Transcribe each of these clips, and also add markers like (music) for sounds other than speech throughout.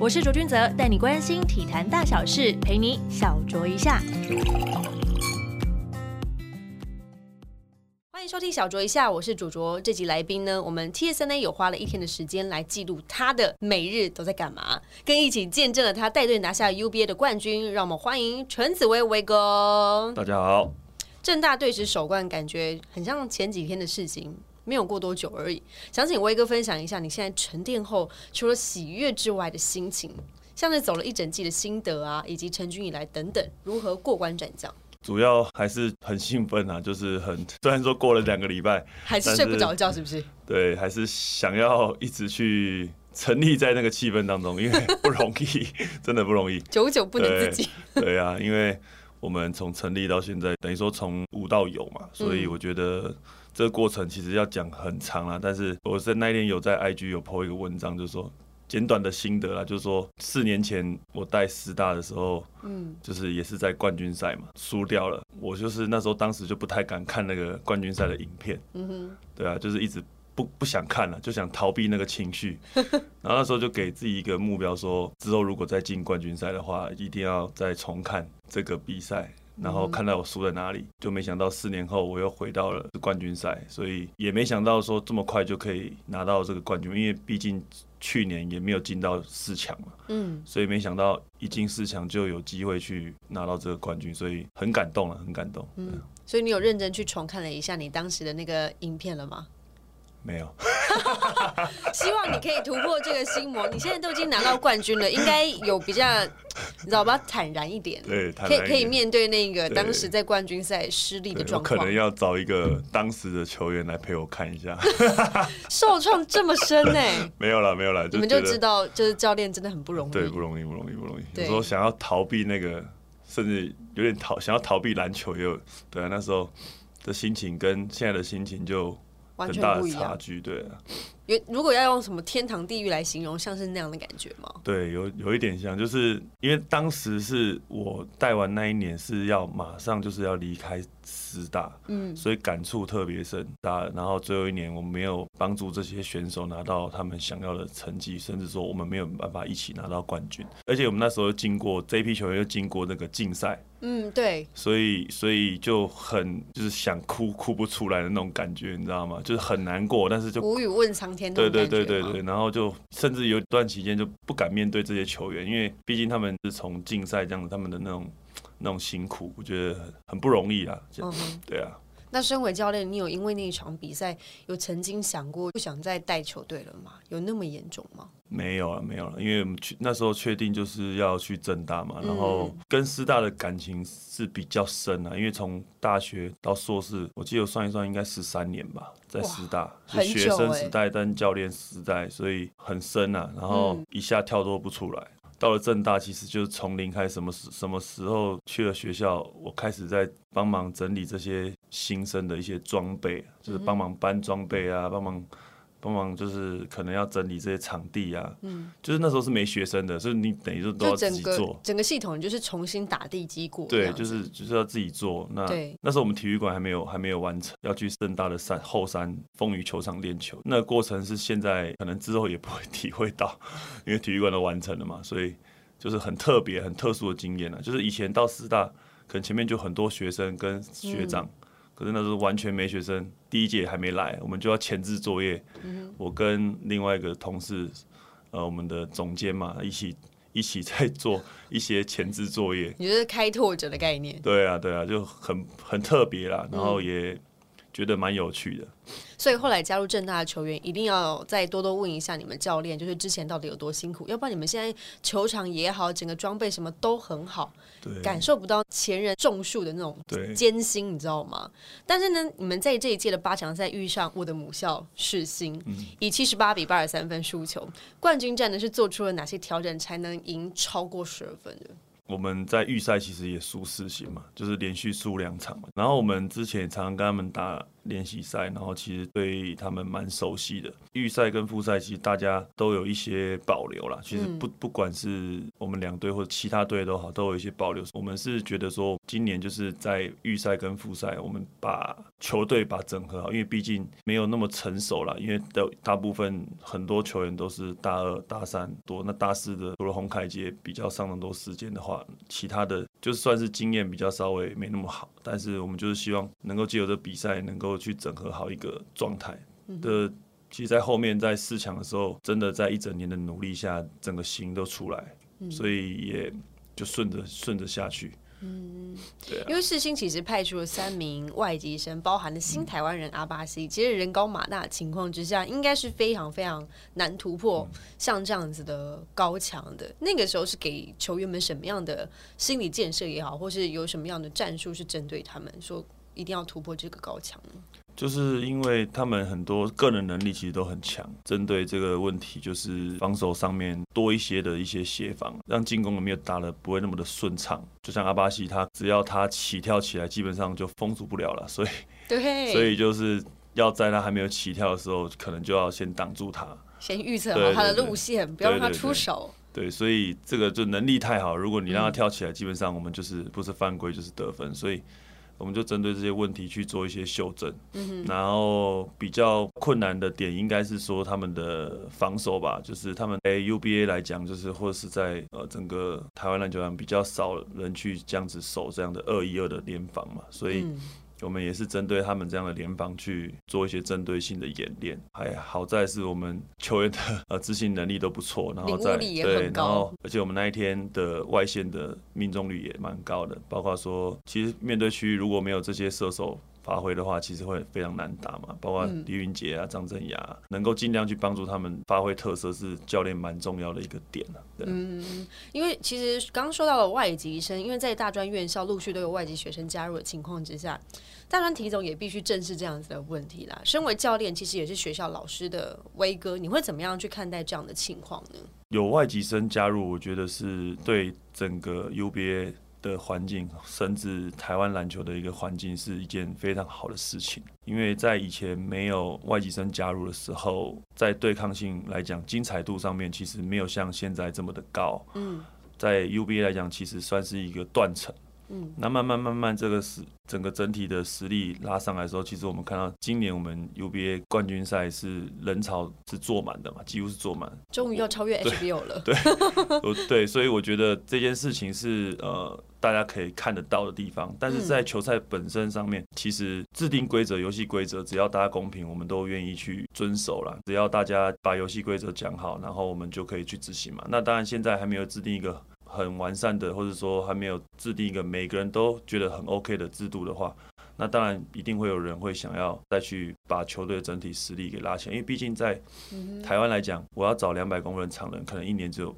我是卓君泽，带你关心体坛大小事，陪你小酌一下。欢迎收听小酌一下，我是主卓。这集来宾呢，我们 TSN 有花了一天的时间来记录他的每日都在干嘛，跟一起见证了他带队拿下 UBA 的冠军。让我们欢迎陈子威威哥。大家好，正大队史首冠，感觉很像前几天的事情，没有过多久而已。想请威哥分享一下你现在沉淀后，除了喜悦之外的心情，像是走了一整季的心得啊，以及成军以来等等，如何过关斩将。主要还是很兴奋啊，就是很虽然说过了两个礼拜，还是睡不着觉，是不是？对，还是想要一直去沉溺在那个气氛当中，因为不容易，(laughs) 真的不容易，久久不能自己。对啊，因为我们从成立到现在，等于说从无到有嘛，所以我觉得这个过程其实要讲很长啦。但是我在那一天有在 IG 有 po 一个文章，就是说。简短的心得啦，就是说四年前我带师大的时候，嗯，就是也是在冠军赛嘛，输掉了。我就是那时候当时就不太敢看那个冠军赛的影片，嗯哼，对啊，就是一直不不想看了，就想逃避那个情绪。(laughs) 然后那时候就给自己一个目标，说之后如果再进冠军赛的话，一定要再重看这个比赛，然后看到我输在哪里。就没想到四年后我又回到了冠军赛，所以也没想到说这么快就可以拿到这个冠军，因为毕竟。去年也没有进到四强嘛，嗯，所以没想到一进四强就有机会去拿到这个冠军，所以很感动了，很感动。嗯，所以你有认真去重看了一下你当时的那个影片了吗？没有，(laughs) 希望你可以突破这个心魔。你现在都已经拿到冠军了，应该有比较，(laughs) 你知道吧？坦然一点，对，可以可以面对那个当时在冠军赛失利的状况。可能要找一个当时的球员来陪我看一下。(laughs) 受创这么深呢？没有了，没有了。你们就知道，就是教练真的很不容易。对，不容易，不容易，不容易。有时候想要逃避那个，甚至有点逃，想要逃避篮球，又对啊，那时候的心情跟现在的心情就。完全不一样，差距对啊。有如果要用什么天堂地狱来形容，像是那样的感觉吗？对，有有一点像，就是因为当时是我带完那一年是要马上就是要离开师大，嗯，所以感触特别深大。然后最后一年我们没有帮助这些选手拿到他们想要的成绩，甚至说我们没有办法一起拿到冠军。而且我们那时候经过这批球员又经过那个竞赛，嗯，对，所以所以就很就是想哭哭不出来的那种感觉，你知道吗？就是很难过，但是就无语问苍。对对对对对，然后就甚至有一段期间就不敢面对这些球员，因为毕竟他们是从竞赛这样子，他们的那种那种辛苦，我觉得很不容易啊。嗯，对啊。那身为教练，你有因为那一场比赛有曾经想过不想再带球队了吗？有那么严重吗？没有了，没有了，因为我们去那时候确定就是要去正大嘛，然后跟师大的感情是比较深啊，因为从大学到硕士，我记得算一算应该十三年吧，在师大是学生时代但教练时代，所以很深啊，然后一下跳脱不出来。到了正大，其实就是从零开始，什么时什么时候去了学校，我开始在帮忙整理这些新生的一些装备，就是帮忙搬装备啊，帮忙。帮忙就是可能要整理这些场地啊，嗯，就是那时候是没学生的，所以你等于就都要自己做。整个系统就是重新打地基过。对，就是就是要自己做。那那时候我们体育馆还没有还没有完成，要去盛大的山后山风雨球场练球。那个过程是现在可能之后也不会体会到，(laughs) 因为体育馆都完成了嘛，所以就是很特别、很特殊的经验了。就是以前到师大，可能前面就很多学生跟学长。可是那时候完全没学生，第一届还没来，我们就要前置作业。我跟另外一个同事，呃，我们的总监嘛，一起一起在做一些前置作业。你是开拓者的概念？对啊，对啊，就很很特别啦，然后也觉得蛮有趣的。所以后来加入正大的球员，一定要再多多问一下你们教练，就是之前到底有多辛苦，要不然你们现在球场也好，整个装备什么都很好，感受不到前人种树的那种艰辛，你知道吗？但是呢，你们在这一届的八强赛遇上我的母校世新，以七十八比八十三分输球，冠军战呢是做出了哪些调整才能赢超过十二分的？我们在预赛其实也输四星嘛，就是连续输两场。然后我们之前也常常跟他们打练习赛，然后其实对他们蛮熟悉的。预赛跟复赛其实大家都有一些保留啦。其实不不管是我们两队或者其他队都好，都有一些保留。我们是觉得说，今年就是在预赛跟复赛，我们把球队把整合好，因为毕竟没有那么成熟了。因为的大部分很多球员都是大二、大三多，那大四的除了洪凯杰比较上很多时间的话，其他的就算是经验比较稍微没那么好。但是我们就是希望能够借由这比赛，能够去整合好一个状态的。其实，在后面在四强的时候，真的在一整年的努力下，整个型都出来，所以也就顺着顺着下去。嗯，对。因为世新其实派出了三名外籍生，包含了新台湾人阿巴西，其实人高马大的情况之下，应该是非常非常难突破像这样子的高墙的。那个时候是给球员们什么样的心理建设也好，或是有什么样的战术是针对他们说一定要突破这个高墙呢？就是因为他们很多个人能力其实都很强，针对这个问题，就是防守上面多一些的一些协防，让进攻没有打的不会那么的顺畅。就像阿巴西，他只要他起跳起来，基本上就封住不了了。(laughs) 所以，对，所以就是要在他还没有起跳的时候，可能就要先挡住他，先预测好他的路线，不要让他出手。对，所以这个就能力太好，如果你让他跳起来，基本上我们就是不是犯规就是得分，所以。我们就针对这些问题去做一些修正，然后比较困难的点应该是说他们的防守吧，就是他们 A U B A 来讲，就是或者是在呃整个台湾篮球场比较少人去这样子守这样的二一二的联防嘛，所以。我们也是针对他们这样的联防去做一些针对性的演练，还好在是我们球员的呃执行能力都不错，然后在对，然后而且我们那一天的外线的命中率也蛮高的，包括说其实面对区域如果没有这些射手。发挥的话，其实会非常难打嘛。包括李云杰啊、张镇雅，能够尽量去帮助他们发挥特色，是教练蛮重要的一个点啊。嗯，因为其实刚刚说到了外籍生，因为在大专院校陆续都有外籍学生加入的情况之下，大专体总也必须正视这样子的问题啦。身为教练，其实也是学校老师的威哥，你会怎么样去看待这样的情况呢？有外籍生加入，我觉得是对整个 UBA。的环境，甚至台湾篮球的一个环境，是一件非常好的事情。因为在以前没有外籍生加入的时候，在对抗性来讲，精彩度上面其实没有像现在这么的高。嗯，在 UBA 来讲，其实算是一个断层。嗯，那慢慢慢慢，这个是整个整体的实力拉上来的时候，其实我们看到今年我们 UBA 冠军赛是人潮是坐满的嘛，几乎是坐满。终于要超越 HBO 了。(laughs) 对，对，所以我觉得这件事情是呃大家可以看得到的地方。但是在球赛本身上面，其实制定规则、游戏规则，只要大家公平，我们都愿意去遵守了。只要大家把游戏规则讲好，然后我们就可以去执行嘛。那当然现在还没有制定一个。很完善的，或者说还没有制定一个每个人都觉得很 OK 的制度的话，那当然一定会有人会想要再去把球队的整体实力给拉起来。因为毕竟在台湾来讲，我要找两百公分长人，可能一年只有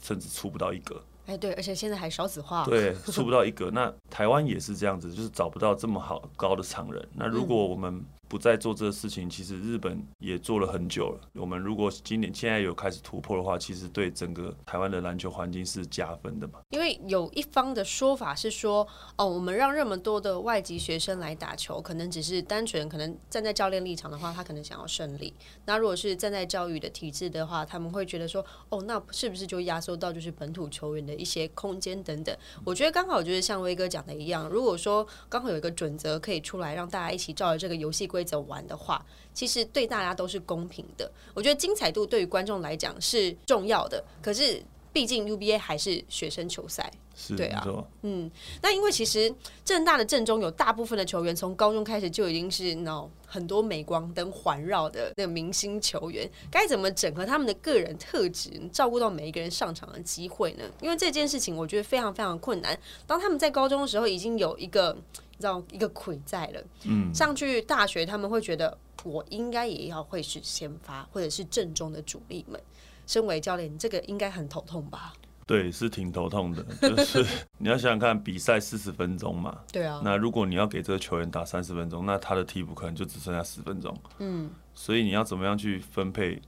甚至出不到一个。哎，对，而且现在还少子化，对，出不到一个。那台湾也是这样子，就是找不到这么好高的长人。那如果我们不再做这个事情，其实日本也做了很久了。我们如果今年现在有开始突破的话，其实对整个台湾的篮球环境是加分的嘛。因为有一方的说法是说，哦，我们让那么多的外籍学生来打球，可能只是单纯可能站在教练立场的话，他可能想要胜利。那如果是站在教育的体制的话，他们会觉得说，哦，那是不是就压缩到就是本土球员的一些空间等等？我觉得刚好就是像威哥讲的一样，如果说刚好有一个准则可以出来，让大家一起照着这个游戏规。规则玩的话，其实对大家都是公平的。我觉得精彩度对于观众来讲是重要的，可是毕竟 UBA 还是学生球赛，对啊，嗯。那因为其实正大的正中有大部分的球员从高中开始就已经是那很多镁光灯环绕的那个明星球员，该怎么整合他们的个人特质，照顾到每一个人上场的机会呢？因为这件事情我觉得非常非常困难。当他们在高中的时候已经有一个。让一个魁在了，嗯，上去大学他们会觉得我应该也要会是先发或者是正中的主力们。身为教练，这个应该很头痛吧？对，是挺头痛的。(laughs) 就是你要想想看，比赛四十分钟嘛，对啊。那如果你要给这个球员打三十分钟，那他的替补可能就只剩下十分钟。嗯，所以你要怎么样去分配？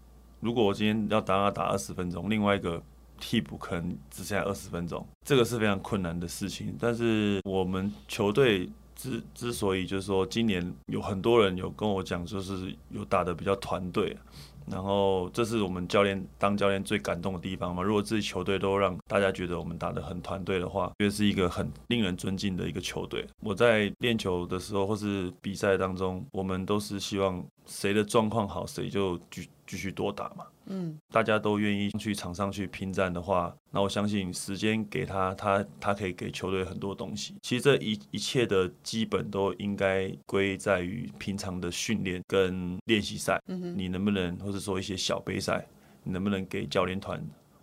如果我今天要打他打二十分钟，另外一个替补可能只剩下二十分钟，这个是非常困难的事情。但是我们球队。之之所以就是说今年有很多人有跟我讲，就是有打的比较团队。然后这是我们教练当教练最感动的地方嘛。如果自己球队都让大家觉得我们打得很团队的话，因为是一个很令人尊敬的一个球队。我在练球的时候或是比赛当中，我们都是希望谁的状况好，谁就继继续多打嘛。嗯，大家都愿意去场上去拼战的话，那我相信时间给他，他他可以给球队很多东西。其实这一一切的基本都应该归在于平常的训练跟练习赛。嗯你能不能，或者说一些小杯赛，你能不能给教练团？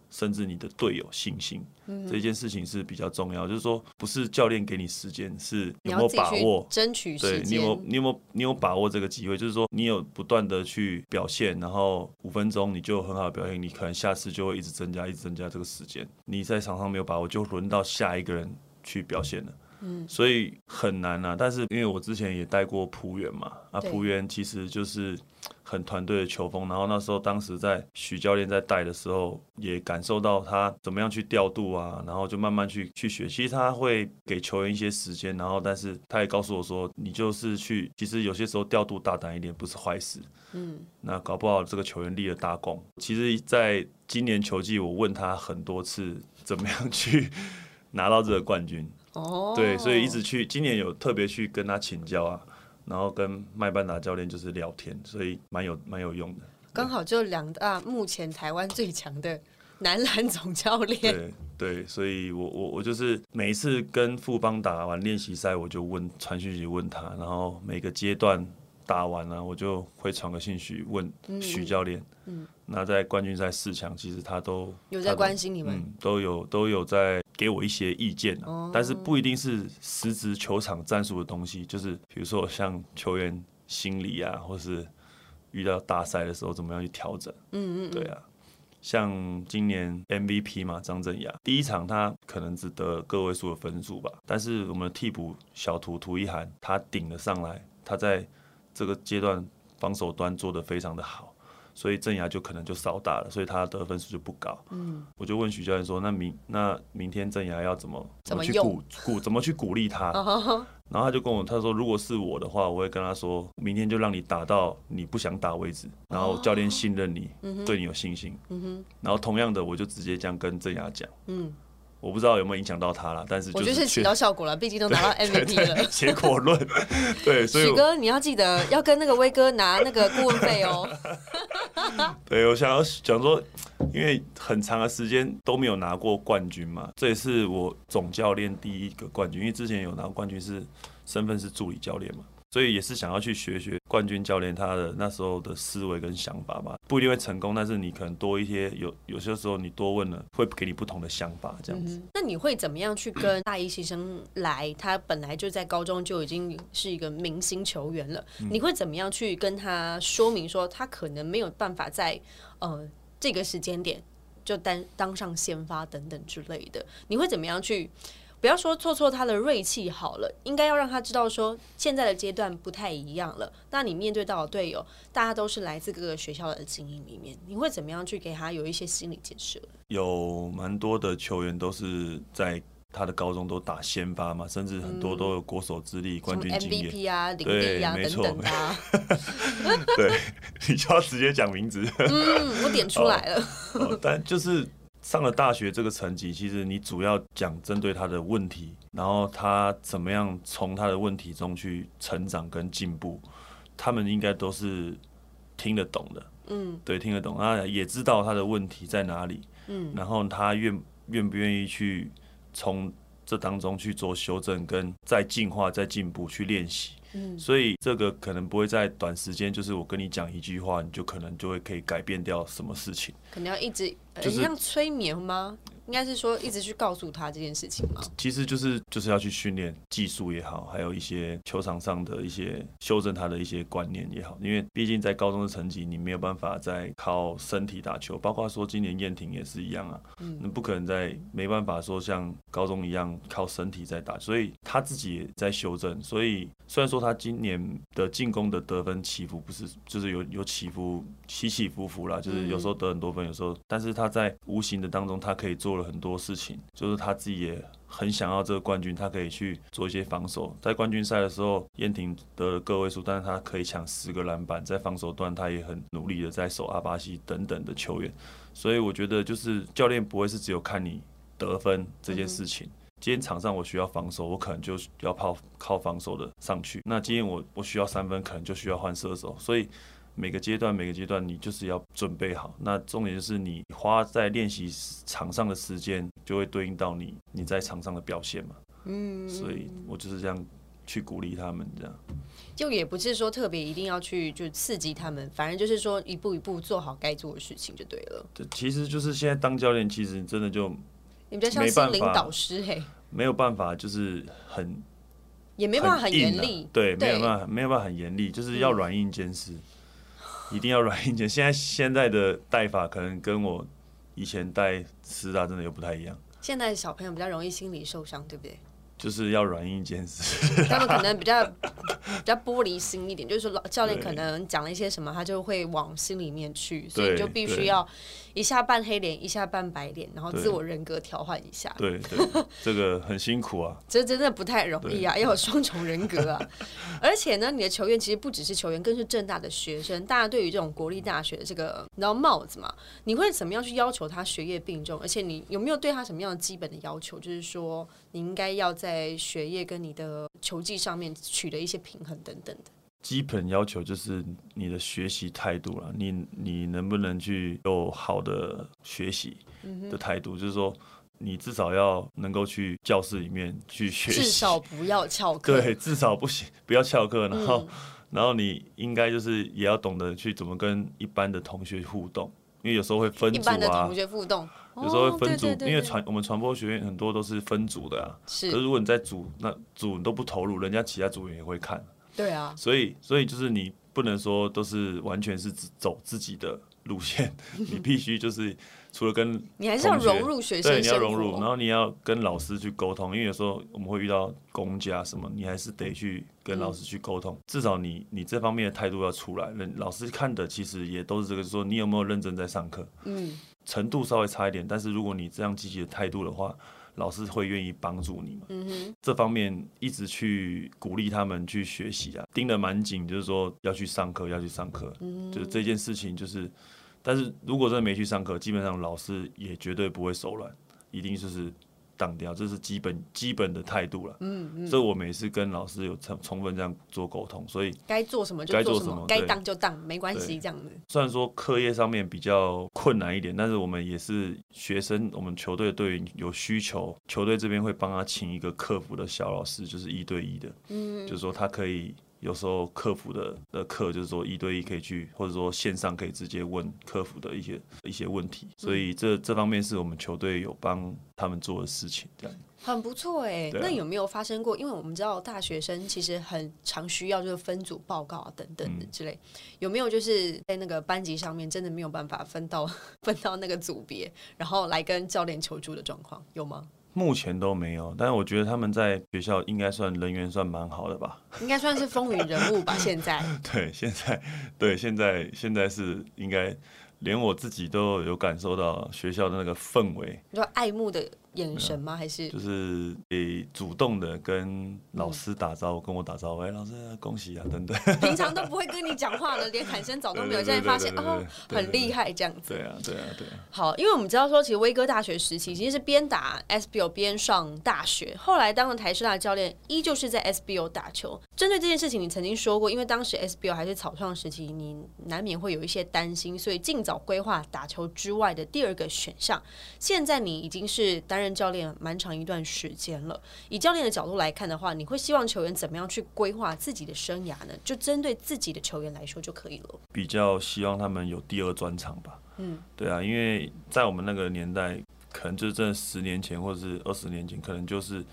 甚至你的队友信心，这件事情是比较重要。就是说，不是教练给你时间，是有没有把握争取时间？对你有你有没有你有把握这个机会？就是说，你有不断的去表现，然后五分钟你就很好的表现，你可能下次就会一直增加，一直增加这个时间。你在场上没有把握，就轮到下一个人去表现了。嗯，所以很难啊。但是因为我之前也带过仆员嘛，啊，仆员其实就是。很团队的球风，然后那时候当时在许教练在带的时候，也感受到他怎么样去调度啊，然后就慢慢去去学。其实他会给球员一些时间，然后但是他也告诉我说，你就是去，其实有些时候调度大胆一点不是坏事。嗯，那搞不好这个球员立了大功。其实在今年球季，我问他很多次，怎么样去 (laughs) 拿到这个冠军。哦，对，所以一直去，今年有特别去跟他请教啊。然后跟麦班达教练就是聊天，所以蛮有蛮有用的。刚好就两大目前台湾最强的男篮总教练。对对，所以我我我就是每一次跟富邦打完练习赛，我就问传讯息问他，然后每个阶段打完了，我就会传个信息问许教练。嗯。那在冠军赛四强，其实他都有在关心你们，都有都有在给我一些意见，但是不一定是实质球场战术的东西，就是比如说像球员心理啊，或是遇到大赛的时候怎么样去调整。嗯嗯，对啊，像今年 MVP 嘛，张镇雅第一场他可能只得个位数的分数吧，但是我们的替补小图涂一涵他顶了上来，他在这个阶段防守端做得非常的好。所以郑雅就可能就少打了，所以他得分数就不高。嗯，我就问许教练说：“那明那明天郑雅要怎么怎么去鼓鼓怎么去鼓励他？”然后他就跟我他说：“如果是我的话，我会跟他说，明天就让你打到你不想打为止，然后教练信任你，对你有信心。嗯哼，然后同样的，我就直接这样跟郑雅讲。嗯。”我不知道有没有影响到他了，但是我就是起到效果了，毕竟都拿到 MVP 了。结果论，对，所以许哥你要记得要跟那个威哥拿那个顾问费哦。(laughs) 对，我想要讲说，因为很长的时间都没有拿过冠军嘛，这也是我总教练第一个冠军，因为之前有拿过冠军是身份是助理教练嘛。所以也是想要去学学冠军教练他的那时候的思维跟想法吧，不一定会成功，但是你可能多一些有有些时候你多问了，会给你不同的想法这样子。那你会怎么样去跟大一新生来？他本来就在高中就已经是一个明星球员了，你会怎么样去跟他说明说他可能没有办法在呃这个时间点就当当上先发等等之类的？你会怎么样去？不要说挫挫他的锐气好了，应该要让他知道说现在的阶段不太一样了。那你面对到的队友，大家都是来自各个学校的精英里面，你会怎么样去给他有一些心理建设？有蛮多的球员都是在他的高中都打先发嘛，甚至很多都有国手之力、冠军经验 MVP 啊、领地啊等等的。(laughs) 对，(laughs) 你就要直接讲名字。嗯，我点出来了。(laughs) 但就是。上了大学这个层级，其实你主要讲针对他的问题，然后他怎么样从他的问题中去成长跟进步，他们应该都是听得懂的。嗯，对，听得懂，啊，也知道他的问题在哪里。嗯，然后他愿愿不愿意去从这当中去做修正，跟再进化、再进步去练习。嗯，所以这个可能不会在短时间，就是我跟你讲一句话，你就可能就会可以改变掉什么事情。可能要一直，就是像催眠吗？应该是说一直去告诉他这件事情吗？其实就是就是要去训练技术也好，还有一些球场上的一些修正他的一些观念也好。因为毕竟在高中的成绩，你没有办法再靠身体打球。包括说今年燕婷也是一样啊，嗯，不可能再没办法说像高中一样靠身体在打，所以他自己也在修正。所以虽然说他今年的进攻的得分起伏不是，就是有有起伏起起伏伏啦，就是有时候得很多分，有时候，但是他在无形的当中，他可以做。了很多事情，就是他自己也很想要这个冠军，他可以去做一些防守。在冠军赛的时候，燕婷得了个位数，但是他可以抢十个篮板，在防守端他也很努力的在守阿巴西等等的球员。所以我觉得就是教练不会是只有看你得分这件事情。今天场上我需要防守，我可能就要靠靠防守的上去。那今天我我需要三分，可能就需要换射手。所以每个阶段每个阶段你就是要准备好。那重点就是你花在练习场上的时间，就会对应到你你在场上的表现嘛。嗯，所以我就是这样去鼓励他们，这样。就也不是说特别一定要去就刺激他们，反正就是说一步一步做好该做的事情就对了。对，其实就是现在当教练，其实真的就。你比较像心灵导师嘿，没有办法，就是很，也没办法很严厉，对，没有办法，没有办法很严厉，就是要软硬兼施，一定要软硬兼。现在现在的带法可能跟我以前带师大真的又不太一样。现在小朋友比较容易心理受伤，对不对？就是要软硬兼施，他们可能比较比较玻璃心一点，就是说老教练可能讲了一些什么，他就会往心里面去，所以就必须要。一下扮黑脸，一下扮白脸，然后自我人格调换一下。对对，这个很辛苦啊。(laughs) 这真的不太容易啊，要有双重人格啊。(laughs) 而且呢，你的球员其实不只是球员，更是正大的学生。大家对于这种国立大学的这个，你知道帽子嘛？你会怎么样去要求他学业并重？而且你有没有对他什么样的基本的要求？就是说，你应该要在学业跟你的球技上面取得一些平衡等等的。基本要求就是你的学习态度了，你你能不能去有好的学习的态度？就是说，你至少要能够去教室里面去学习，至少不要翘课。对，至少不行，(laughs) 不要翘课。然后，然后你应该就是也要懂得去怎么跟一般的同学互动，因为有时候会分组啊。同学互动，有时候会分组，因为传我们传播学院很多都是分组的啊。是。可是如果你在组，那组你都不投入，人家其他组员也会看。对啊，所以所以就是你不能说都是完全是走自己的路线，(laughs) 你必须就是除了跟你还是要融入学生，对，你要融入，然后你要跟老师去沟通，因为有时候我们会遇到公家什么，你还是得去跟老师去沟通，至少你你这方面的态度要出来，人老师看的其实也都是这个，说你有没有认真在上课，嗯，程度稍微差一点，但是如果你这样积极的态度的话。老师会愿意帮助你嘛？这方面一直去鼓励他们去学习啊，盯得蛮紧，就是说要去上课，要去上课，就是这件事情就是，但是如果真的没去上课，基本上老师也绝对不会手软，一定就是。当掉，这是基本基本的态度了。嗯嗯，所以我每次跟老师有充充分这样做沟通，所以该做什么就做什么，该当就当，没关系这样子。虽然说课业上面比较困难一点，但是我们也是学生，我们球队队员有需求，球队这边会帮他请一个客服的小老师，就是一对一的，嗯，就是说他可以。有时候客服的的课就是说一对一可以去，或者说线上可以直接问客服的一些一些问题，所以这这方面是我们球队有帮他们做的事情，这样很不错哎。那有没有发生过？因为我们知道大学生其实很常需要就是分组报告啊等等的之类，有没有就是在那个班级上面真的没有办法分到 (laughs) 分到那个组别，然后来跟教练求助的状况有吗？目前都没有，但是我觉得他们在学校应该算人缘算蛮好的吧，(laughs) 应该算是风云人物吧。现在 (laughs) 对，现在对，现在现在是应该连我自己都有感受到学校的那个氛围，你说爱慕的。眼神吗？还是就是诶，主动的跟老师打招呼，跟我打招呼，哎，老师恭喜啊，等等。(laughs) 平常都不会跟你讲话的，连喊声早都没有。现在发现哦，很厉害这样子。对啊，对啊，对啊。好，因为我们知道说，其实威哥大学时期其实是边打 SBO 边上大学，后来当了台师大教练，依旧是在 SBO 打球。针对这件事情，你曾经说过，因为当时 SBO 还是草创时期，你难免会有一些担心，所以尽早规划打球之外的第二个选项。现在你已经是担任。教练蛮长一段时间了，以教练的角度来看的话，你会希望球员怎么样去规划自己的生涯呢？就针对自己的球员来说就可以了。比较希望他们有第二专场吧。嗯，对啊，因为在我们那个年代，可能就是真的十年前或者是二十年前，可能就是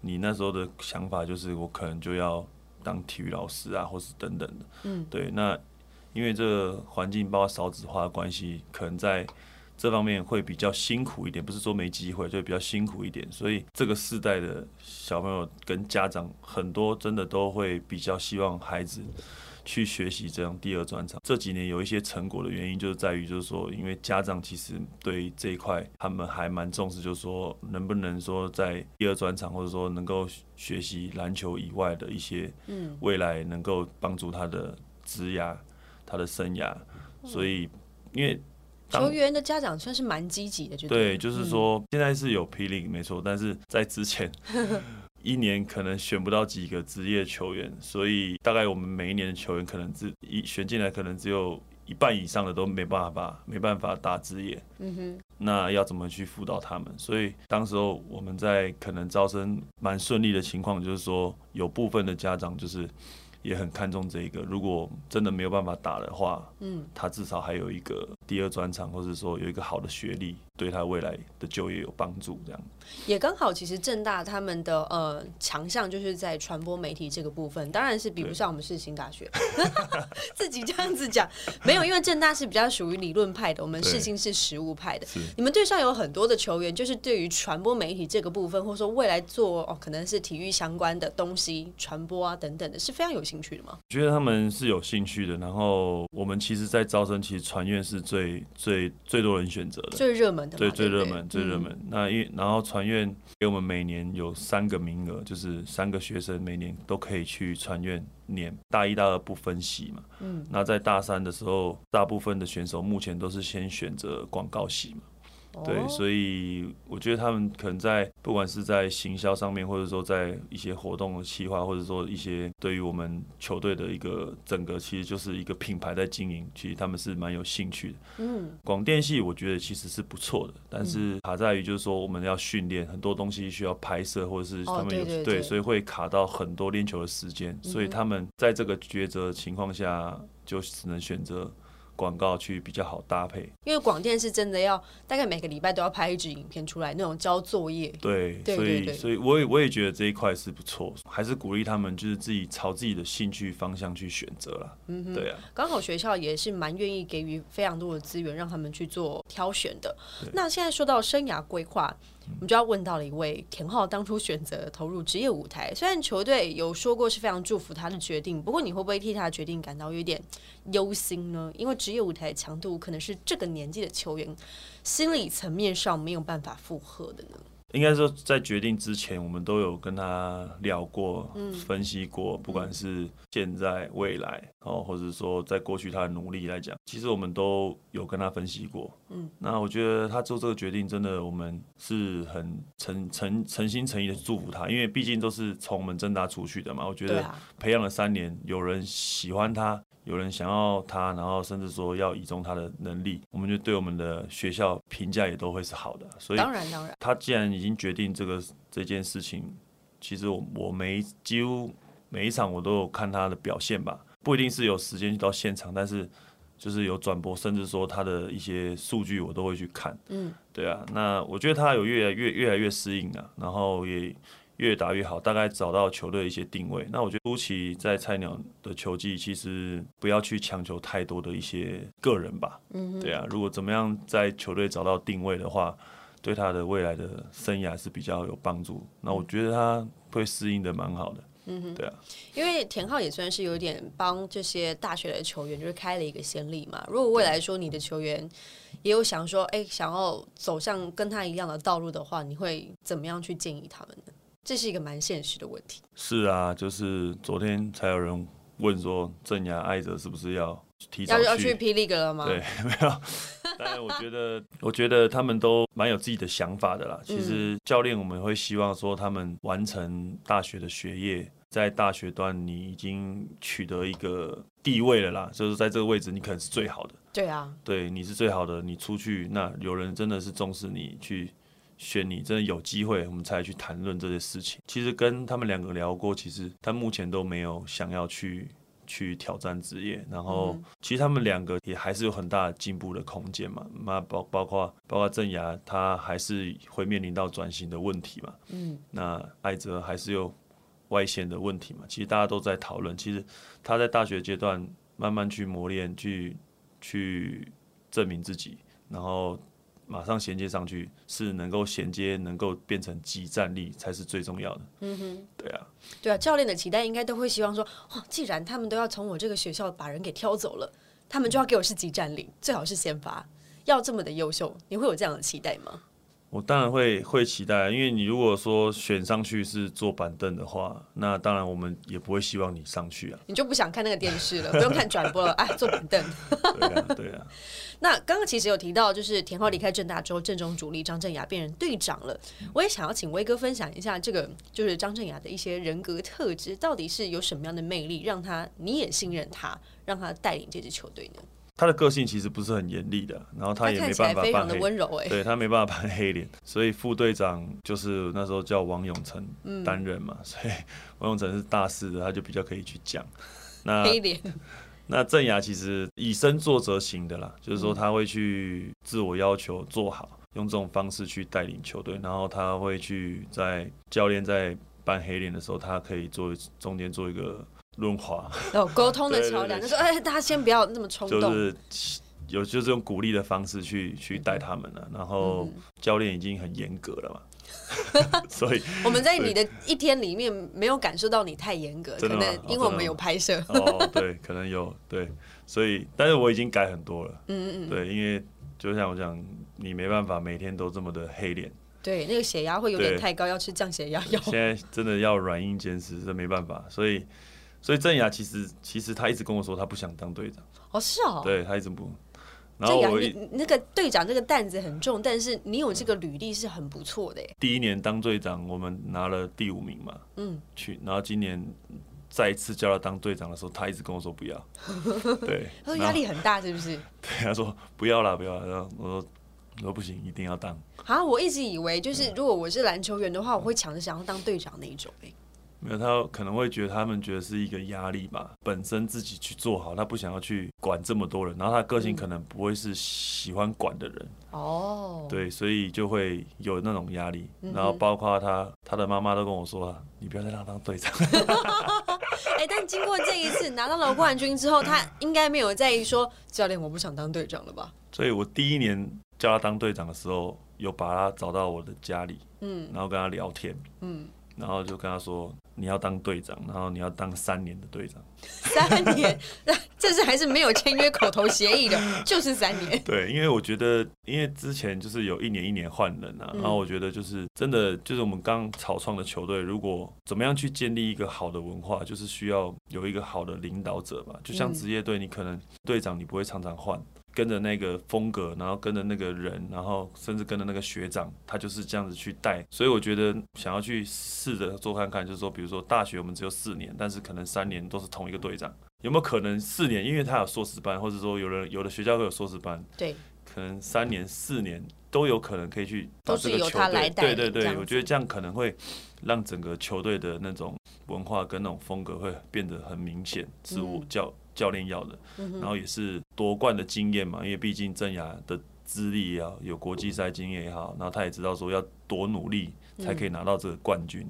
你那时候的想法就是我可能就要当体育老师啊，或是等等的。嗯，对，那因为这个环境包括少子化的关系，可能在。这方面会比较辛苦一点，不是说没机会，就比较辛苦一点。所以这个世代的小朋友跟家长很多真的都会比较希望孩子去学习这样第二专长。这几年有一些成果的原因，就是在于就是说，因为家长其实对这一块他们还蛮重视，就是说能不能说在第二专长，或者说能够学习篮球以外的一些，嗯，未来能够帮助他的职涯、他的生涯。所以，因为球员的家长算是蛮积极的，就对，就是说现在是有霹雳没错，但是在之前。(laughs) 一年可能选不到几个职业球员，所以大概我们每一年的球员可能只一选进来，可能只有一半以上的都没办法，没办法打职业。嗯哼，那要怎么去辅导他们？所以当时候我们在可能招生蛮顺利的情况，就是说有部分的家长就是也很看重这一个，如果真的没有办法打的话，嗯，他至少还有一个第二专场，或者说有一个好的学历。对他未来的就业有帮助，这样也刚好。其实正大他们的呃强项就是在传播媒体这个部分，当然是比不上我们世新大学。(laughs) 自己这样子讲没有，因为正大是比较属于理论派的，我们世新是实务派的。你们队上有很多的球员，就是对于传播媒体这个部分，或者说未来做哦可能是体育相关的东西传播啊等等的，是非常有兴趣的吗？觉得他们是有兴趣的。然后我们其实，在招生，其实传院是最最最多人选择的，最热门。对，最热门，最热门。那因然后传院给我们每年有三个名额，就是三个学生每年都可以去传院念大一、大二不分系嘛。嗯。那在大三的时候，大部分的选手目前都是先选择广告系嘛。对，所以我觉得他们可能在不管是在行销上面，或者说在一些活动的企划，或者说一些对于我们球队的一个整个，其实就是一个品牌在经营，其实他们是蛮有兴趣的。嗯，广电系我觉得其实是不错的，但是卡在于就是说我们要训练很多东西需要拍摄，或者是他们有对，所以会卡到很多练球的时间，所以他们在这个抉择情况下，就只能选择。广告去比较好搭配，因为广电是真的要大概每个礼拜都要拍一支影片出来，那种交作业。对，所以所以我也我也觉得这一块是不错，还是鼓励他们就是自己朝自己的兴趣方向去选择啦。嗯哼，对啊，刚好学校也是蛮愿意给予非常多的资源让他们去做挑选的。那现在说到生涯规划。我们就要问到了一位田浩，当初选择投入职业舞台，虽然球队有说过是非常祝福他的决定，不过你会不会替他的决定感到有点忧心呢？因为职业舞台强度可能是这个年纪的球员心理层面上没有办法负荷的呢。应该说，在决定之前，我们都有跟他聊过、分析过，不管是现在、未来，哦，或者说在过去他的努力来讲，其实我们都有跟他分析过。嗯，那我觉得他做这个决定，真的我们是很诚诚诚心诚意的祝福他，因为毕竟都是从我们挣扎出去的嘛。我觉得培养了三年，有人喜欢他。有人想要他，然后甚至说要倚重他的能力，我们就对我们的学校评价也都会是好的。所以当然当然，他既然已经决定这个这件事情，其实我我每几乎每一场我都有看他的表现吧，不一定是有时间去到现场，但是就是有转播，甚至说他的一些数据我都会去看。嗯，对啊，那我觉得他有越来越越来越适应了，然后也。越打越好，大概找到球队一些定位。那我觉得初期在菜鸟的球技，其实不要去强求太多的一些个人吧。嗯，对啊。如果怎么样在球队找到定位的话，对他的未来的生涯是比较有帮助。那我觉得他会适应的蛮好的。嗯哼，对啊。因为田浩也算是有点帮这些大学的球员，就是开了一个先例嘛。如果未来说你的球员也有想说，哎，想要走向跟他一样的道路的话，你会怎么样去建议他们呢？这是一个蛮现实的问题。是啊，就是昨天才有人问说，郑雅爱泽是不是要提早要要去霹雳格了吗？对，(laughs) 没有。但我觉得，我觉得他们都蛮有自己的想法的啦。其实教练我们会希望说，他们完成大学的学业，在大学段你已经取得一个地位了啦，就是在这个位置你可能是最好的。对啊，对，你是最好的。你出去，那有人真的是重视你去。选你真的有机会，我们才去谈论这些事情。其实跟他们两个聊过，其实他目前都没有想要去去挑战职业。然后，其实他们两个也还是有很大的进步的空间嘛。那包包括包括郑雅，他还是会面临到转型的问题嘛。嗯。那艾泽还是有外线的问题嘛。其实大家都在讨论。其实他在大学阶段慢慢去磨练，去去证明自己，然后。马上衔接上去，是能够衔接，能够变成集战力才是最重要的。嗯哼，对啊，对啊，教练的期待应该都会希望说，哦，既然他们都要从我这个学校把人给挑走了，他们就要给我是集战力，最好是先发，要这么的优秀，你会有这样的期待吗？我当然会会期待，因为你如果说选上去是坐板凳的话，那当然我们也不会希望你上去啊。你就不想看那个电视了，不用看转播了，(laughs) 哎，坐板凳。对啊，对啊。(laughs) 那刚刚其实有提到，就是田浩离开正大之后，正中主力张镇雅变成队长了。我也想要请威哥分享一下，这个就是张镇雅的一些人格特质，到底是有什么样的魅力，让他你也信任他，让他带领这支球队呢？他的个性其实不是很严厉的，然后他也没办法扮黑，对他没办法扮黑脸，所以副队长就是那时候叫王永成担任嘛，所以王永成是大四的，他就比较可以去讲。那 (laughs) 黑脸，那郑雅其实以身作则型的啦，就是说他会去自我要求做好，用这种方式去带领球队，然后他会去在教练在扮黑脸的时候，他可以做中间做一个。润滑，有沟通的桥梁。(laughs) 就说：“哎，大家先不要那么冲动。”就是有就是用鼓励的方式去去带他们了。然后教练已经很严格了嘛，(laughs) 所以 (laughs) 我们在你的一天里面没有感受到你太严格，可能因为我们有拍摄。哦，对，可能有对，所以但是我已经改很多了。嗯嗯嗯，对，因为就像我讲，你没办法每天都这么的黑脸。对，那个血压会有点太高，要吃降血压药。现在真的要软硬兼施，这没办法，所以。所以郑雅其实其实他一直跟我说他不想当队长哦是哦，对他一直不。郑雅，你那个队长这个担子很重，但是你有这个履历是很不错的。第一年当队长，我们拿了第五名嘛，嗯，去，然后今年再一次叫他当队长的时候，他一直跟我说不要，(laughs) 对，他说压力很大是不是？(laughs) 对，他说不要了不要了，我说我说不行，一定要当。啊，我一直以为就是如果我是篮球员的话，我会抢着想要当队长那一种哎。没有，他可能会觉得他们觉得是一个压力吧，本身自己去做好，他不想要去管这么多人，然后他个性可能不会是喜欢管的人。哦，对，所以就会有那种压力。然后包括他，他的妈妈都跟我说：“你不要再让他当队长。(laughs) ”哎，但经过这一次拿到了冠军之后，他应该没有在意说教练我不想当队长了吧？所以我第一年叫他当队长的时候，有把他找到我的家里，嗯，然后跟他聊天，嗯。然后就跟他说，你要当队长，然后你要当三年的队长。三年，这是还是没有签约口头协议的，就是三年。(laughs) 对，因为我觉得，因为之前就是有一年一年换人啊，然后我觉得就是真的，就是我们刚草创的球队，如果怎么样去建立一个好的文化，就是需要有一个好的领导者吧。就像职业队，你可能队长你不会常常换。跟着那个风格，然后跟着那个人，然后甚至跟着那个学长，他就是这样子去带。所以我觉得想要去试着做看看，就是说，比如说大学我们只有四年，但是可能三年都是同一个队长，有没有可能四年？因为他有硕士班，或者说有人有的学校会有硕士班，对，可能三年四年都有可能可以去都是由他来带。对对对，我觉得这样可能会让整个球队的那种文化跟那种风格会变得很明显，是我教。教练要的，然后也是夺冠的经验嘛，因为毕竟郑雅的资历也好，有国际赛经验也好，然后他也知道说要多努力才可以拿到这个冠军，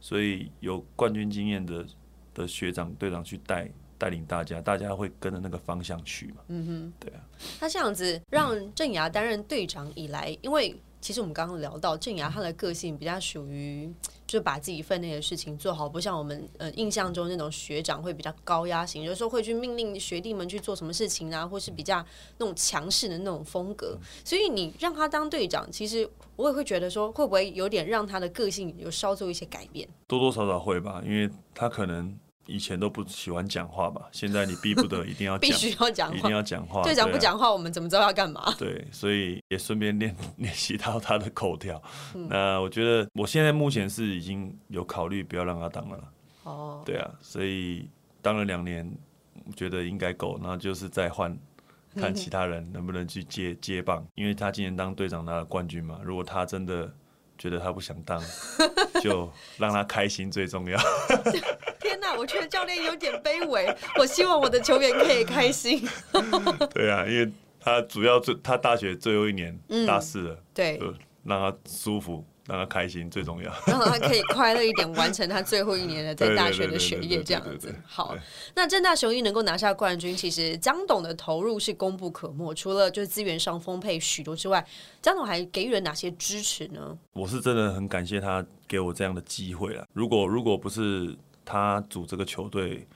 所以有冠军经验的的学长队长去带带领大家，大家会跟着那个方向去嘛。嗯哼，对啊。他这样子让郑雅担任队长以来，因为。其实我们刚刚聊到郑雅，她的个性比较属于，(tsk) 就是把自己分内的事情做好，不像我们呃印象中那种学长会比较高压型，有时候会去命令学弟们去做什么事情啊，或是比较那种强势的那种风格。所以你让他当队长，其实我也会觉得说，会不会有点让他的个性有稍做一些改变？多多少少会吧，因为他可能。以前都不喜欢讲话吧，现在你逼不得，一定要 (laughs) 必须要讲话，一定要讲话。队长不讲话，我们怎么知道要干嘛？对，所以也顺便练练习到他的口条。那我觉得我现在目前是已经有考虑不要让他当了。哦，对啊，所以当了两年，觉得应该够，然后就是再换，看其他人能不能去接接棒，因为他今年当队长拿了冠军嘛。如果他真的觉得他不想当，(laughs) 就让他开心最重要。(laughs) 我觉得教练有点卑微。我希望我的球员可以开心。(laughs) 对啊，因为他主要最他大学最后一年大四了，对，让他舒服让他开心最重要，让他可以快乐一点，完成他最后一年的在大学的学业，这样子。好，那正大雄鹰能够拿下冠军，其实江董的投入是功不可没。除了就是资源上丰沛许多之外，江董还给予了哪些支持呢？我是真的很感谢他给我这样的机会了。如果如果不是他组这个球队，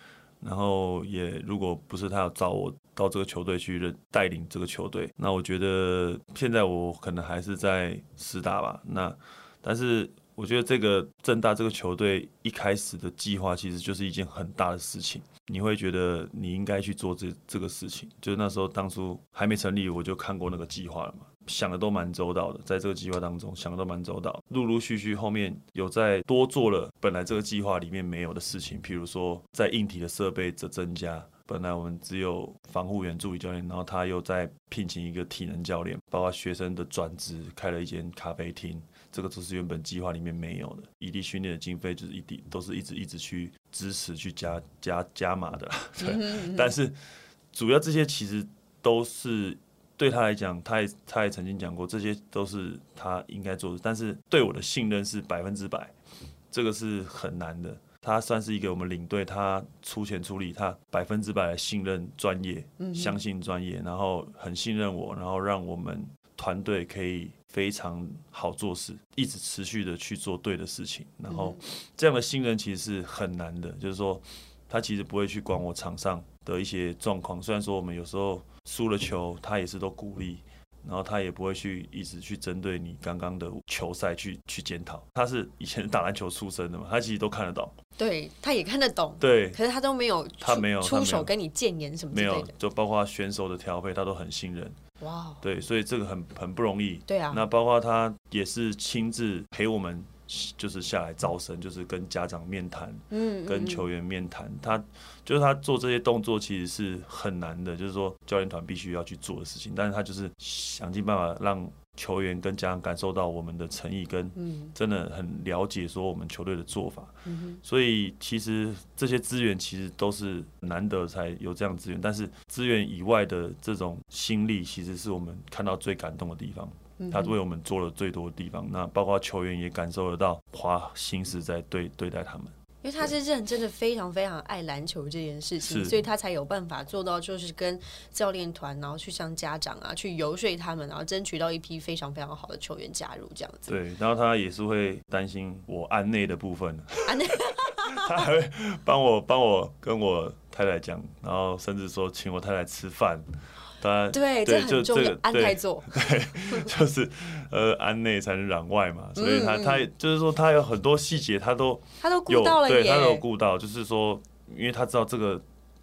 然后也如果不是他要找我到这个球队去带领这个球队，那我觉得现在我可能还是在师大吧。那但是我觉得这个正大这个球队一开始的计划其实就是一件很大的事情，你会觉得你应该去做这这个事情。就是那时候当初还没成立，我就看过那个计划了嘛，想的都蛮周到的，在这个计划当中想的都蛮周到，陆陆续续后面有在多做了本来这个计划里面没有的事情，譬如说在硬体的设备的增加。本来我们只有防护员助理教练，然后他又在聘请一个体能教练，包括学生的转职，开了一间咖啡厅。这个都是原本计划里面没有的，异地训练的经费就是一地都是一直一直去支持去加加加码的，对。(laughs) 但是主要这些其实都是对他来讲，他也他也曾经讲过，这些都是他应该做的。但是对我的信任是百分之百，这个是很难的。他算是一个我们领队，他出钱出力，他百分之百的信任专业，相信专业，然后很信任我，然后让我们团队可以。非常好做事，一直持续的去做对的事情，然后这样的信任其实是很难的。就是说，他其实不会去管我场上的一些状况。虽然说我们有时候输了球，他也是都鼓励，然后他也不会去一直去针对你刚刚的球赛去去检讨。他是以前打篮球出身的嘛，他其实都看得懂。对，他也看得懂。对，可是他都没有，他没有出手跟你谏言什么没有，就包括选手的调配，他都很信任。哇，对，所以这个很很不容易。对啊，那包括他也是亲自陪我们，就是下来招生，就是跟家长面谈，嗯，跟球员面谈。他就是他做这些动作其实是很难的，就是说教练团必须要去做的事情，但是他就是想尽办法让。球员跟家长感受到我们的诚意，跟真的很了解说我们球队的做法，所以其实这些资源其实都是难得才有这样资源，但是资源以外的这种心力，其实是我们看到最感动的地方，他为我们做了最多的地方，那包括球员也感受得到花心思在对对待他们。因为他是认真的，非常非常爱篮球这件事情，所以他才有办法做到，就是跟教练团，然后去向家长啊，去游说他们，然后争取到一批非常非常好的球员加入这样子。对，然后他也是会担心我安内的部分，安内，(laughs) 他还会帮我帮我跟我太太讲，然后甚至说请我太太吃饭。对，这很重要。安泰座，(laughs) 对，就是呃，安内才能攘外嘛。所以他他就是说，他有很多细节，他都他都顾到了，对他都顾到。就是说，因为他知道这个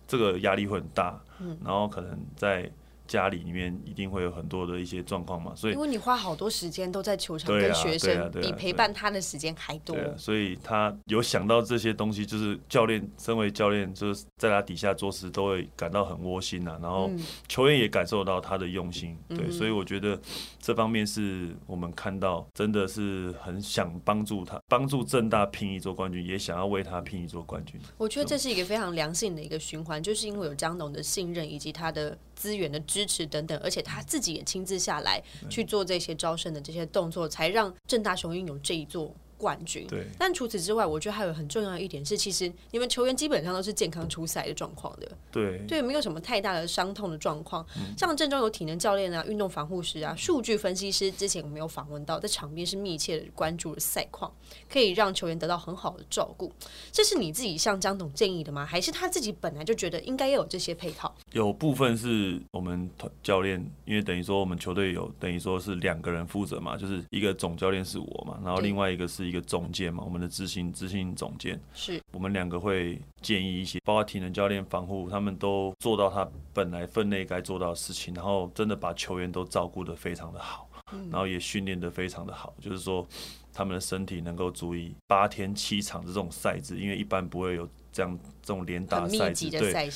这个压力会很大，然后可能在。家里里面一定会有很多的一些状况嘛，所以因为你花好多时间都在球场跟学生，比陪伴他的时间还多，所以他有想到这些东西，就是教练身为教练，就是在他底下做事都会感到很窝心呐，然后球员也感受到他的用心，对，所以我觉得这方面是我们看到真的是很想帮助他，帮助正大拼一座冠军，也想要为他拼一座冠军。我觉得这是一个非常良性的一个循环，就是因为有张董的信任以及他的资源的。支持等等，而且他自己也亲自下来去做这些招生的这些动作，才让正大雄鹰有这一座。冠军。对，但除此之外，我觉得还有很重要的一点是，其实你们球员基本上都是健康出赛的状况的。对，对，没有什么太大的伤痛的状况。像阵中有体能教练啊、运动防护师啊、数据分析师，之前我们有访问到，在场边是密切的关注了赛况，可以让球员得到很好的照顾。这是你自己向张董建议的吗？还是他自己本来就觉得应该要有这些配套？有部分是我们教练，因为等于说我们球队有等于说是两个人负责嘛，就是一个总教练是我嘛，然后另外一个是。一个总监嘛，我们的执行执行总监。是。我们两个会建议一些，包括体能教练、防护，他们都做到他本来分内该做到的事情，然后真的把球员都照顾得非常的好，然后也训练得非常的好，就是说他们的身体能够足以八天七场的这种赛制，因为一般不会有这样这种连打赛制，对，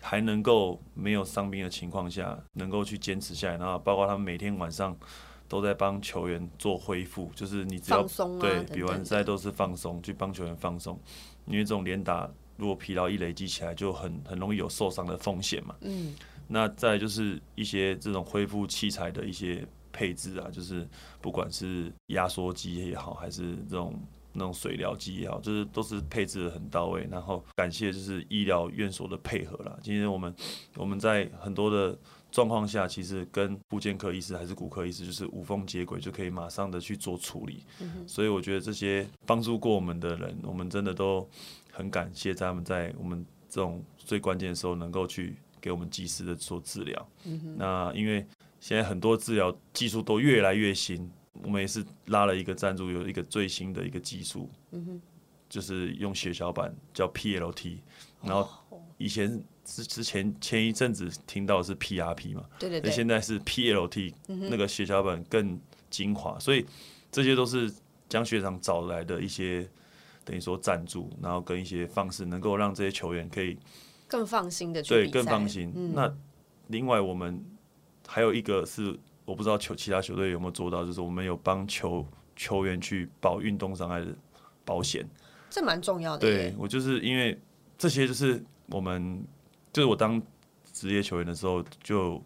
还能够没有伤病的情况下，能够去坚持下来，然后包括他们每天晚上。都在帮球员做恢复，就是你只要对比完赛都是放松，去帮球员放松，因为这种连打如果疲劳一累积起来，就很很容易有受伤的风险嘛。嗯，那再就是一些这种恢复器材的一些配置啊，就是不管是压缩机也好，还是这种那种水疗机也好，就是都是配置的很到位。然后感谢就是医疗院所的配合啦。今天我们我们在很多的状况下，其实跟骨健科医师还是骨科医师就是无缝接轨，就可以马上的去做处理。所以我觉得这些帮助过我们的人，我们真的都很感谢他们在我们这种最关键的时候能够去给我们及时的做治疗。那因为现在很多治疗技术都越来越新，我们也是拉了一个赞助，有一个最新的一个技术，就是用血小板叫 PLT，然后以前之之前前一阵子听到是 PRP 嘛，对对对，现在是 PLT，那个血小板更精华，所以这些都是江学长找来的一些等于说赞助，然后跟一些方式，能够让这些球员可以更放心的去对更放心。那另外我们还有一个是我不知道球其他球队有没有做到，就是我们有帮球球员去保运动伤害的保险，这蛮重要的。对我就是因为这些就是我们就是我当职业球员的时候，就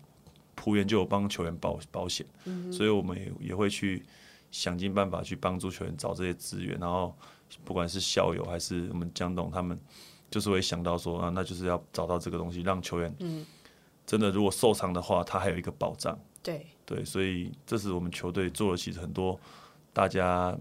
仆员就有帮球员保保险，所以我们也也会去想尽办法去帮助球员找这些资源，然后不管是校友还是我们江董他们，就是会想到说啊，那就是要找到这个东西，让球员真的如果受伤的话，他还有一个保障。对对，所以这是我们球队做了其实很多大家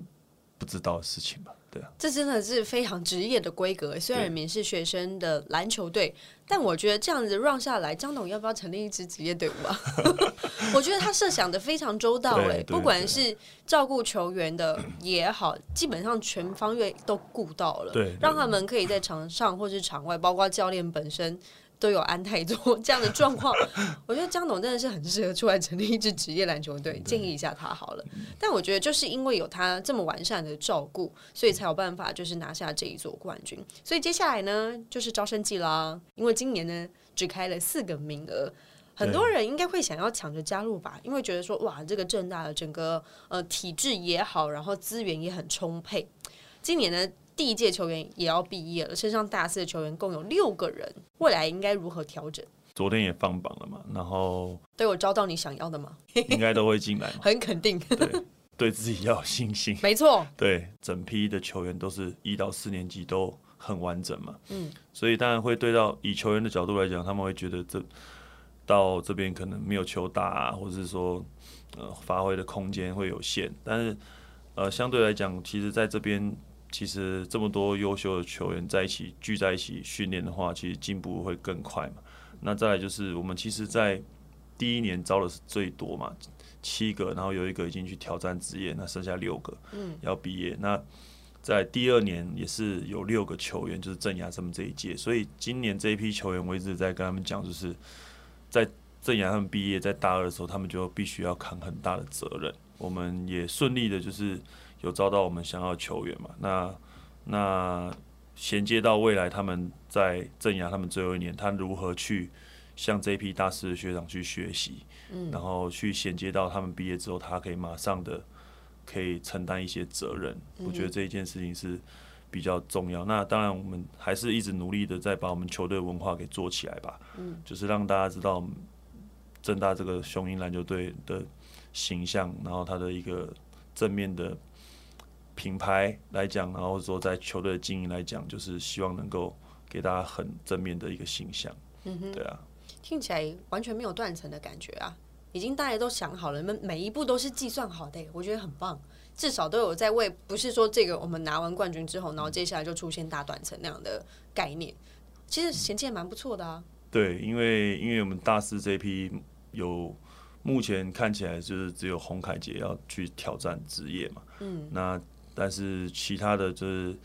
不知道的事情吧。对啊，这真的是非常职业的规格。虽然你们是学生的篮球队，但我觉得这样子 run 下来，张董要不要成立一支职业队伍啊？(laughs) 我觉得他设想的非常周到哎，不管是照顾球员的也好，基本上全方位都顾到了，对，让他们可以在场上或是场外，包括教练本身。都有安泰做这样的状况，(laughs) 我觉得江董真的是很适合出来成立一支职业篮球队，建议一下他好了。但我觉得就是因为有他这么完善的照顾，所以才有办法就是拿下这一座冠军。所以接下来呢，就是招生季啦。因为今年呢只开了四个名额，很多人应该会想要抢着加入吧，因为觉得说哇，这个正大的整个呃体制也好，然后资源也很充沛。今年呢。第一届球员也要毕业了，身上大四的球员共有六个人，未来应该如何调整？昨天也放榜了嘛，然后都有招到你想要的吗？(laughs) 应该都会进来，很肯定。对，对自己要有信心。没错，对，整批的球员都是一到四年级都很完整嘛，嗯，所以当然会对到以球员的角度来讲，他们会觉得这到这边可能没有球打，啊，或者是说呃发挥的空间会有限，但是呃相对来讲，其实在这边。其实这么多优秀的球员在一起聚在一起训练的话，其实进步会更快嘛。那再来就是我们其实，在第一年招的是最多嘛，七个，然后有一个已经去挑战职业，那剩下六个要毕业。那在第二年也是有六个球员，就是镇压他们这一届。所以今年这一批球员，我一直在跟他们讲，就是在镇压他们毕业，在大二的时候，他们就必须要扛很大的责任。我们也顺利的，就是。有招到我们想要的球员嘛？那那衔接到未来，他们在镇压他们最后一年，他如何去向这批大师的学长去学习，嗯，然后去衔接到他们毕业之后，他可以马上的可以承担一些责任。我觉得这一件事情是比较重要。那当然，我们还是一直努力的在把我们球队文化给做起来吧，嗯，就是让大家知道正大这个雄鹰篮球队的形象，然后他的一个正面的。品牌来讲，然后说在球队的经营来讲，就是希望能够给大家很正面的一个形象。嗯哼，对啊，听起来完全没有断层的感觉啊，已经大家都想好了，每每一步都是计算好的，我觉得很棒，至少都有在为，不是说这个我们拿完冠军之后，然后接下来就出现大断层那样的概念，其实衔接蛮不错的啊。对，因为因为我们大四这批有目前看起来就是只有洪凯杰要去挑战职业嘛，嗯，那。但是其他的就是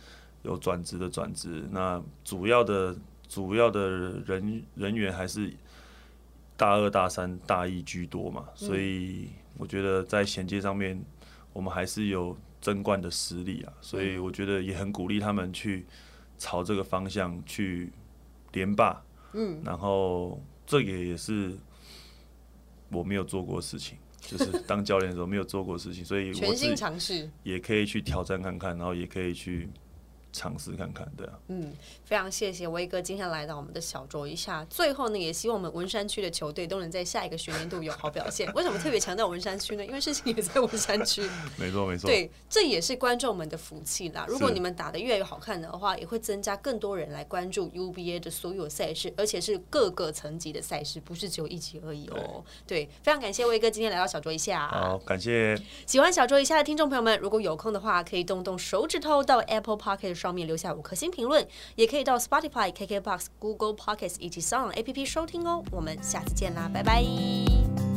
有转职的转职，那主要的主要的人人员还是大二、大三、大一居多嘛，所以我觉得在衔接上面，我们还是有争冠的实力啊，所以我觉得也很鼓励他们去朝这个方向去连霸，嗯，然后这个也是我没有做过的事情。就是当教练的时候没有做过事情，所以全新尝试。也可以去挑战看看，然后也可以去尝试看看，对啊。嗯，非常谢谢威哥今天来到我们的小酌一下。最后呢，也希望我们文山区的球队都能在下一个学年度有好表现。(laughs) 为什么特别强调文山区呢？因为事情也在文山区。(laughs) 没错没错。对，这也是观众们的福气啦。如果你们打的越来越好看的话，也会增加更多人来关注 UBA 的所有赛事，而且是各个层级的赛事，不是只有一级而已哦。对，非常感谢威哥今天来到小酌一下。好，感谢。喜欢小酌一下的听众朋友们，如果有空的话，可以动动手指头到 Apple Podcast 上面留下五颗星评论，也可以到 Spotify、KKBox、Google Podcasts 以及 Sound App 收听哦。我们下次见啦，拜拜。